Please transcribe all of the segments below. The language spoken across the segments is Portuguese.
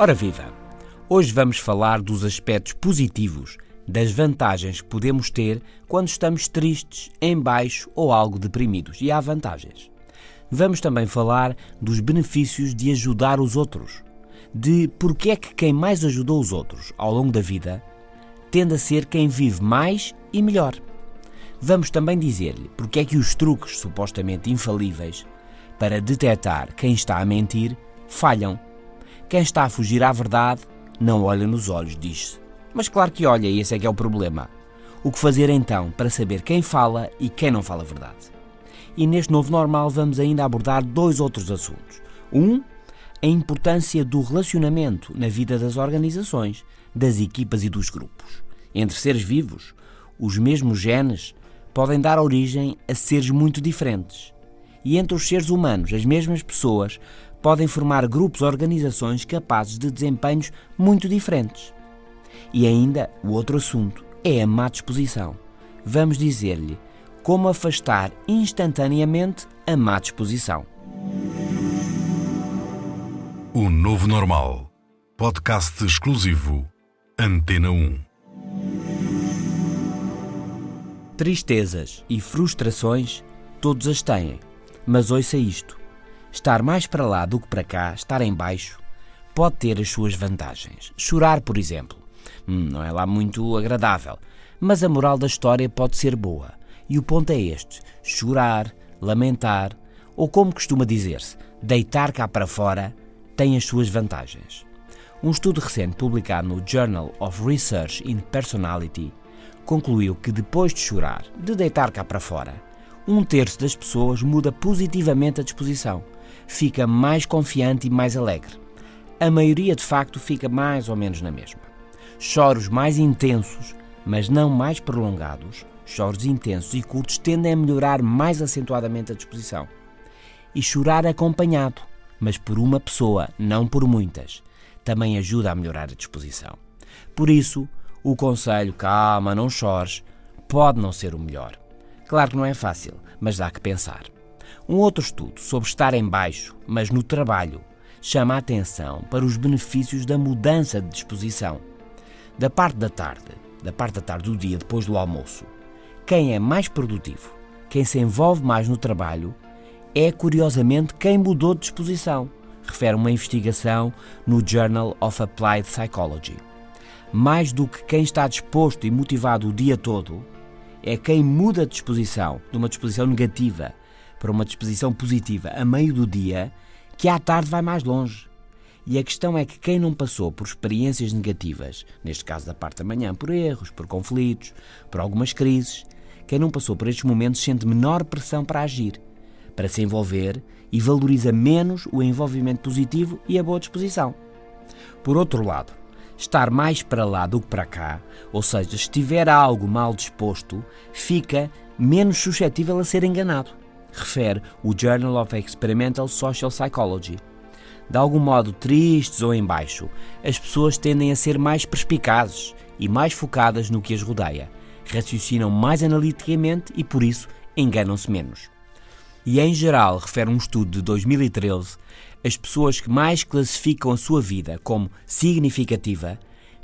Ora viva! Hoje vamos falar dos aspectos positivos, das vantagens que podemos ter quando estamos tristes, em baixo ou algo deprimidos. E há vantagens. Vamos também falar dos benefícios de ajudar os outros, de porque é que quem mais ajudou os outros ao longo da vida tende a ser quem vive mais e melhor. Vamos também dizer-lhe porque é que os truques supostamente infalíveis para detectar quem está a mentir falham quem está a fugir à verdade não olha nos olhos, diz-se. Mas claro que olha, e esse é que é o problema. O que fazer então para saber quem fala e quem não fala a verdade? E neste novo normal vamos ainda abordar dois outros assuntos. Um, a importância do relacionamento na vida das organizações, das equipas e dos grupos. Entre seres vivos, os mesmos genes podem dar origem a seres muito diferentes. E entre os seres humanos, as mesmas pessoas podem formar grupos ou organizações capazes de desempenhos muito diferentes. E ainda o outro assunto é a má disposição. Vamos dizer-lhe como afastar instantaneamente a má disposição. O Novo Normal. Podcast exclusivo. Antena 1. Tristezas e frustrações todos as têm. Mas ouça isto. Estar mais para lá do que para cá, estar em baixo, pode ter as suas vantagens. Chorar, por exemplo, hum, não é lá muito agradável, mas a moral da história pode ser boa. E o ponto é este: chorar, lamentar, ou como costuma dizer-se, deitar cá para fora, tem as suas vantagens. Um estudo recente publicado no Journal of Research in Personality concluiu que depois de chorar, de deitar cá para fora, um terço das pessoas muda positivamente a disposição fica mais confiante e mais alegre. A maioria, de facto, fica mais ou menos na mesma. Choros mais intensos, mas não mais prolongados, choros intensos e curtos tendem a melhorar mais acentuadamente a disposição. E chorar acompanhado, mas por uma pessoa, não por muitas, também ajuda a melhorar a disposição. Por isso, o conselho calma, não chores, pode não ser o melhor. Claro que não é fácil, mas dá que pensar. Um outro estudo sobre estar em baixo, mas no trabalho, chama a atenção para os benefícios da mudança de disposição. Da parte da tarde, da parte da tarde do dia depois do almoço, quem é mais produtivo, quem se envolve mais no trabalho, é curiosamente quem mudou de disposição, refere uma investigação no Journal of Applied Psychology. Mais do que quem está disposto e motivado o dia todo, é quem muda de disposição, de uma disposição negativa, para uma disposição positiva a meio do dia, que à tarde vai mais longe. E a questão é que quem não passou por experiências negativas, neste caso da parte da manhã, por erros, por conflitos, por algumas crises, quem não passou por estes momentos sente menor pressão para agir, para se envolver e valoriza menos o envolvimento positivo e a boa disposição. Por outro lado, estar mais para lá do que para cá, ou seja, se estiver algo mal disposto, fica menos suscetível a ser enganado refere o Journal of Experimental Social Psychology. De algum modo tristes ou em baixo, as pessoas tendem a ser mais perspicazes e mais focadas no que as rodeia, raciocinam mais analiticamente e, por isso, enganam-se menos. E, em geral, refere um estudo de 2013, as pessoas que mais classificam a sua vida como significativa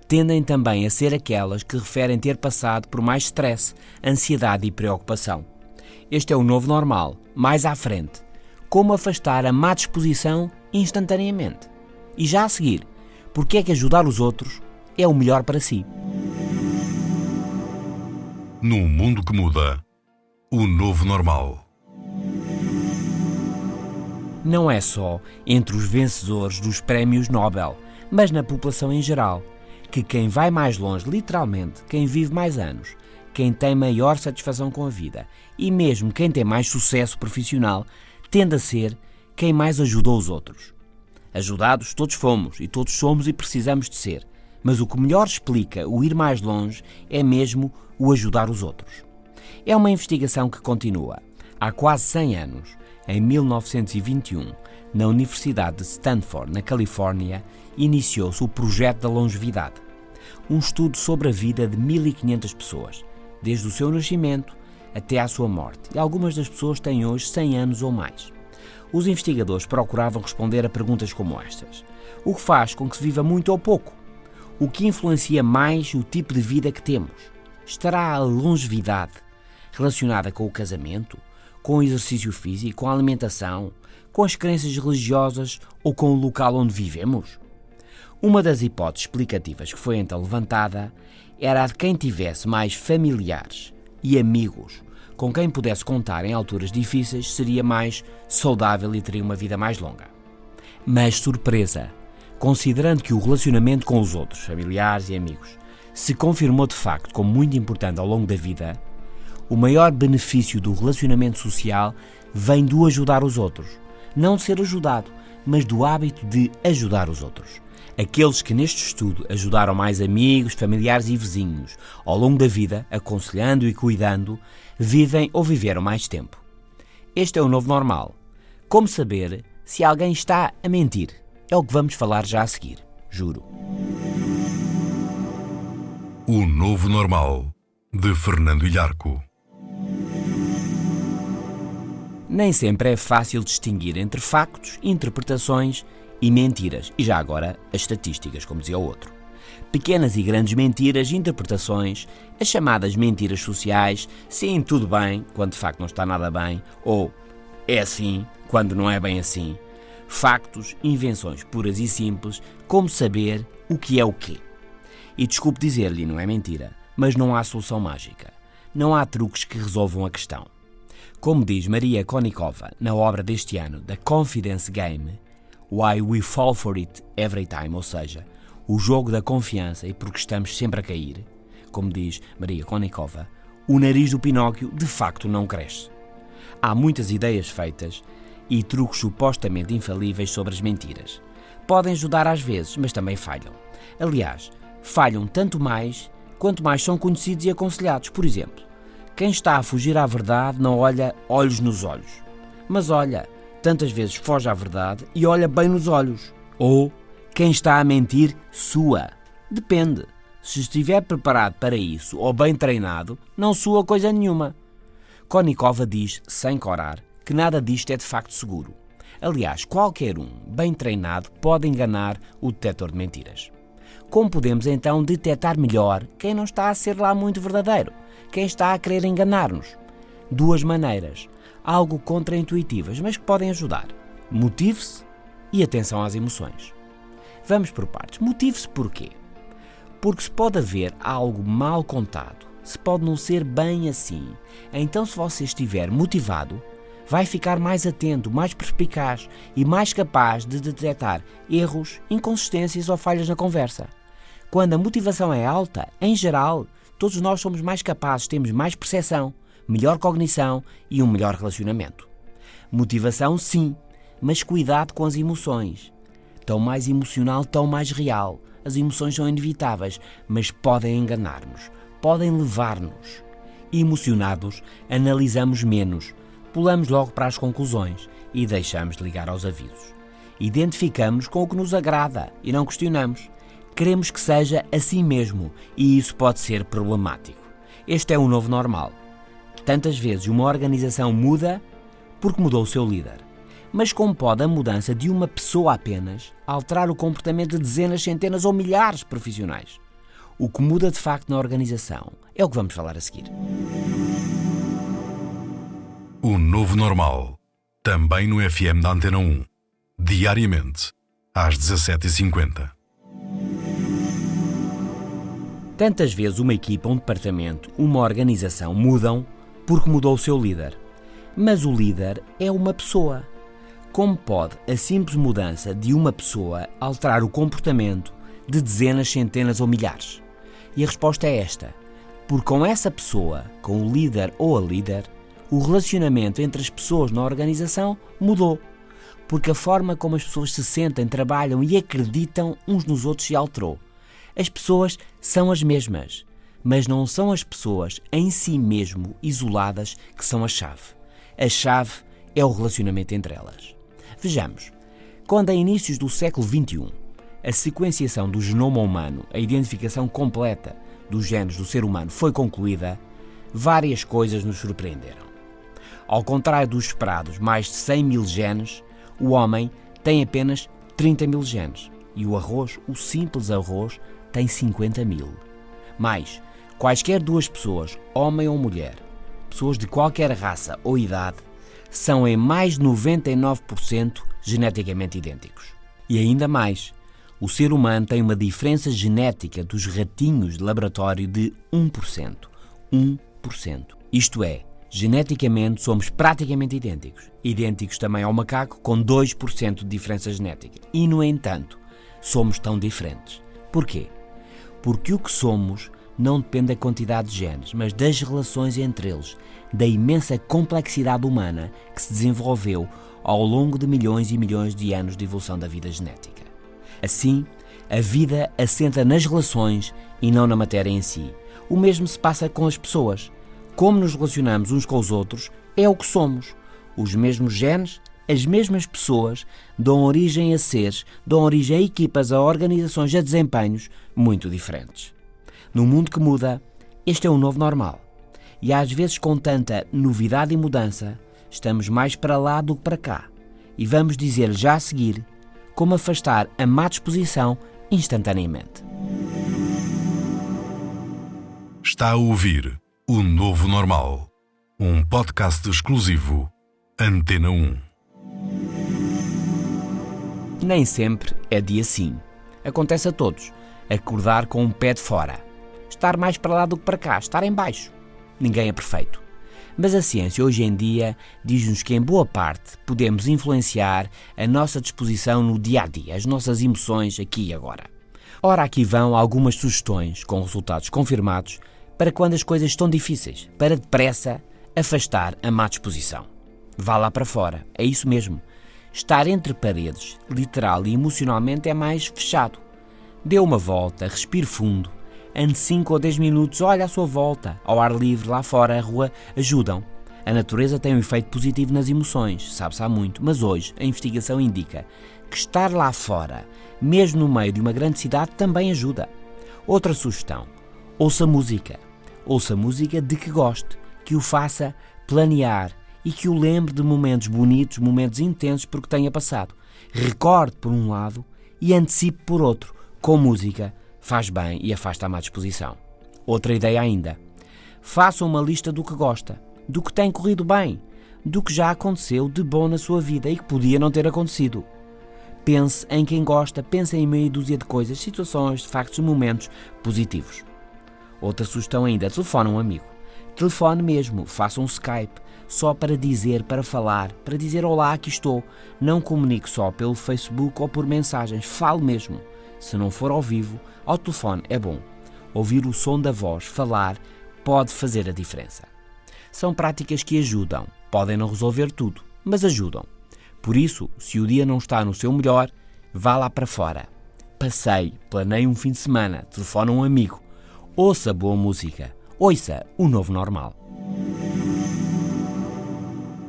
tendem também a ser aquelas que referem ter passado por mais stress, ansiedade e preocupação. Este é o novo normal. Mais à frente. Como afastar a má disposição instantaneamente. E já a seguir, porque é que ajudar os outros é o melhor para si. Num mundo que muda, o novo normal. Não é só entre os vencedores dos prémios Nobel, mas na população em geral, que quem vai mais longe, literalmente, quem vive mais anos, quem tem maior satisfação com a vida e mesmo quem tem mais sucesso profissional tende a ser quem mais ajudou os outros. Ajudados todos fomos e todos somos e precisamos de ser, mas o que melhor explica o ir mais longe é mesmo o ajudar os outros. É uma investigação que continua. Há quase 100 anos, em 1921, na Universidade de Stanford, na Califórnia, iniciou-se o Projeto da Longevidade, um estudo sobre a vida de 1500 pessoas, desde o seu nascimento até à sua morte, e algumas das pessoas têm hoje 100 anos ou mais. Os investigadores procuravam responder a perguntas como estas: o que faz com que se viva muito ou pouco? O que influencia mais o tipo de vida que temos? Estará a longevidade relacionada com o casamento, com exercício físico, com alimentação, com as crenças religiosas ou com o local onde vivemos? Uma das hipóteses explicativas que foi então levantada era a de quem tivesse mais familiares e amigos com quem pudesse contar em alturas difíceis seria mais saudável e teria uma vida mais longa. Mas surpresa! Considerando que o relacionamento com os outros, familiares e amigos, se confirmou de facto como muito importante ao longo da vida, o maior benefício do relacionamento social vem do ajudar os outros. Não de ser ajudado, mas do hábito de ajudar os outros. Aqueles que neste estudo ajudaram mais amigos, familiares e vizinhos ao longo da vida, aconselhando e cuidando, vivem ou viveram mais tempo. Este é o novo normal. Como saber se alguém está a mentir? É o que vamos falar já a seguir. Juro. O novo normal de Fernando Ilharco. Nem sempre é fácil distinguir entre factos, interpretações e mentiras, e já agora as estatísticas, como dizia o outro. Pequenas e grandes mentiras, interpretações, as chamadas mentiras sociais, sim, tudo bem, quando de facto não está nada bem, ou é assim, quando não é bem assim. Factos, invenções puras e simples, como saber o que é o quê. E desculpe dizer-lhe, não é mentira, mas não há solução mágica. Não há truques que resolvam a questão. Como diz Maria Konikova na obra deste ano, The Confidence Game, Why We Fall For It Every Time, ou seja, o jogo da confiança e porque estamos sempre a cair, como diz Maria Konikova, o nariz do Pinóquio de facto não cresce. Há muitas ideias feitas e truques supostamente infalíveis sobre as mentiras. Podem ajudar às vezes, mas também falham. Aliás, falham tanto mais quanto mais são conhecidos e aconselhados. Por exemplo, quem está a fugir à verdade não olha olhos nos olhos, mas olha, tantas vezes foge à verdade e olha bem nos olhos. Ou quem está a mentir, sua. Depende. Se estiver preparado para isso ou bem treinado, não sua coisa nenhuma. Konikova diz, sem corar, que nada disto é de facto seguro. Aliás, qualquer um, bem treinado, pode enganar o detector de mentiras. Como podemos então detectar melhor quem não está a ser lá muito verdadeiro, quem está a querer enganar-nos? Duas maneiras, algo contraintuitivas, mas que podem ajudar. Motive-se e atenção às emoções. Vamos por partes. Motive-se porquê? Porque se pode haver algo mal contado, se pode não ser bem assim. Então, se você estiver motivado, vai ficar mais atento, mais perspicaz e mais capaz de detectar erros, inconsistências ou falhas na conversa. Quando a motivação é alta, em geral, todos nós somos mais capazes, temos mais percepção, melhor cognição e um melhor relacionamento. Motivação, sim, mas cuidado com as emoções. Tão mais emocional, tão mais real. As emoções são inevitáveis, mas podem enganar-nos, podem levar-nos. Emocionados, analisamos menos, pulamos logo para as conclusões e deixamos de ligar aos avisos. Identificamos com o que nos agrada e não questionamos. Queremos que seja assim mesmo e isso pode ser problemático. Este é o novo normal. Tantas vezes uma organização muda porque mudou o seu líder mas como pode a mudança de uma pessoa apenas alterar o comportamento de dezenas, centenas ou milhares de profissionais? O que muda de facto na organização é o que vamos falar a seguir. Novo normal, também no FM da Antena 1, diariamente, às 17h50. Tantas vezes uma equipa, um departamento, uma organização mudam porque mudou o seu líder. Mas o líder é uma pessoa como pode a simples mudança de uma pessoa alterar o comportamento de dezenas, centenas ou milhares? E a resposta é esta: porque com essa pessoa, com o líder ou a líder, o relacionamento entre as pessoas na organização mudou. porque a forma como as pessoas se sentem, trabalham e acreditam uns nos outros se alterou. As pessoas são as mesmas, mas não são as pessoas em si mesmo isoladas que são a chave. A chave é o relacionamento entre elas. Vejamos, quando a inícios do século XXI a sequenciação do genoma humano, a identificação completa dos genes do ser humano foi concluída, várias coisas nos surpreenderam. Ao contrário dos esperados mais de 100 mil genes, o homem tem apenas 30 mil genes e o arroz, o simples arroz, tem 50 mil. Mais, quaisquer duas pessoas, homem ou mulher, pessoas de qualquer raça ou idade, são em mais de 99% geneticamente idênticos. E ainda mais, o ser humano tem uma diferença genética dos ratinhos de laboratório de 1%. 1%. Isto é, geneticamente somos praticamente idênticos. Idênticos também ao macaco, com 2% de diferença genética. E, no entanto, somos tão diferentes. Porquê? Porque o que somos não depende da quantidade de genes, mas das relações entre eles, da imensa complexidade humana que se desenvolveu ao longo de milhões e milhões de anos de evolução da vida genética. Assim, a vida assenta nas relações e não na matéria em si. O mesmo se passa com as pessoas. Como nos relacionamos uns com os outros é o que somos. Os mesmos genes, as mesmas pessoas dão origem a seres, dão origem a equipas, a organizações, a desempenhos muito diferentes. No mundo que muda, este é o novo normal. E às vezes, com tanta novidade e mudança, estamos mais para lá do que para cá. E vamos dizer já a seguir como afastar a má disposição instantaneamente. Está a ouvir O Novo Normal, um podcast exclusivo Antena 1. Nem sempre é dia sim. Acontece a todos. Acordar com um pé de fora estar mais para lá do que para cá, estar em baixo. Ninguém é perfeito. Mas a ciência hoje em dia diz-nos que, em boa parte, podemos influenciar a nossa disposição no dia a dia, as nossas emoções aqui e agora. Ora, aqui vão algumas sugestões, com resultados confirmados, para quando as coisas estão difíceis, para depressa afastar a má disposição. Vá lá para fora, é isso mesmo. Estar entre paredes, literal e emocionalmente, é mais fechado. Dê uma volta, respire fundo ande 5 ou 10 minutos, olha à sua volta, ao ar livre, lá fora, a rua, ajudam. A natureza tem um efeito positivo nas emoções, sabe-se há muito, mas hoje a investigação indica que estar lá fora, mesmo no meio de uma grande cidade, também ajuda. Outra sugestão: ouça música. Ouça música de que goste, que o faça planear e que o lembre de momentos bonitos, momentos intensos porque tenha passado. Recorde por um lado e antecipe por outro, com música faz bem e afasta a má disposição. Outra ideia ainda. Faça uma lista do que gosta, do que tem corrido bem, do que já aconteceu de bom na sua vida e que podia não ter acontecido. Pense em quem gosta, pense em meia dúzia de coisas, situações, factos, momentos positivos. Outra sugestão ainda: telefone um amigo. Telefone mesmo, faça um Skype, só para dizer, para falar, para dizer olá, aqui estou. Não comunique só pelo Facebook ou por mensagens, fale mesmo. Se não for ao vivo, ao telefone é bom. Ouvir o som da voz, falar, pode fazer a diferença. São práticas que ajudam. Podem não resolver tudo, mas ajudam. Por isso, se o dia não está no seu melhor, vá lá para fora. Passeie, planeie um fim de semana, telefone um amigo. Ouça boa música. Ouça o novo normal.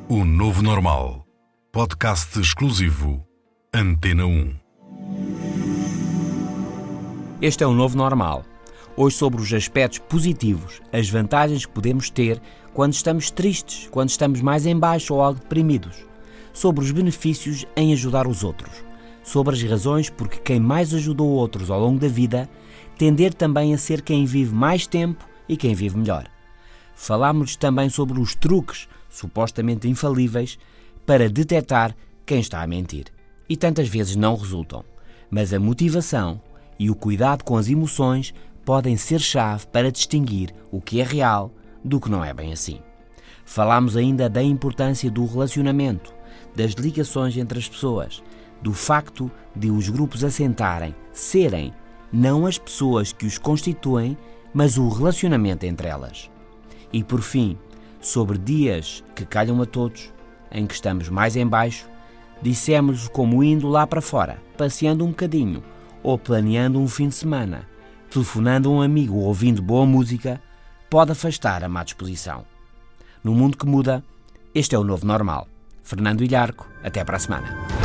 O Novo Normal. Podcast exclusivo. Antena 1. Este é o novo normal. Hoje sobre os aspectos positivos, as vantagens que podemos ter quando estamos tristes, quando estamos mais em baixo ou algo deprimidos. Sobre os benefícios em ajudar os outros. Sobre as razões porque quem mais ajudou outros ao longo da vida tender também a ser quem vive mais tempo e quem vive melhor. Falámos também sobre os truques, supostamente infalíveis, para detectar quem está a mentir. E tantas vezes não resultam. Mas a motivação, e o cuidado com as emoções podem ser chave para distinguir o que é real do que não é bem assim. Falámos ainda da importância do relacionamento, das ligações entre as pessoas, do facto de os grupos assentarem, serem, não as pessoas que os constituem, mas o relacionamento entre elas. E por fim, sobre dias que calham a todos, em que estamos mais em baixo, Dissemos como indo lá para fora, passeando um bocadinho, ou planeando um fim de semana, telefonando a um amigo ou ouvindo boa música, pode afastar a má disposição. No mundo que muda, este é o novo normal. Fernando Ilharco, até para a semana.